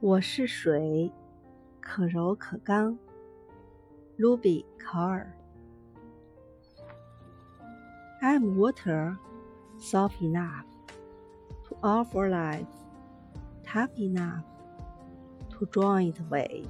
我是水，可柔可刚。卢比·考尔。I'm water, soft enough to offer life, tough enough to join it away.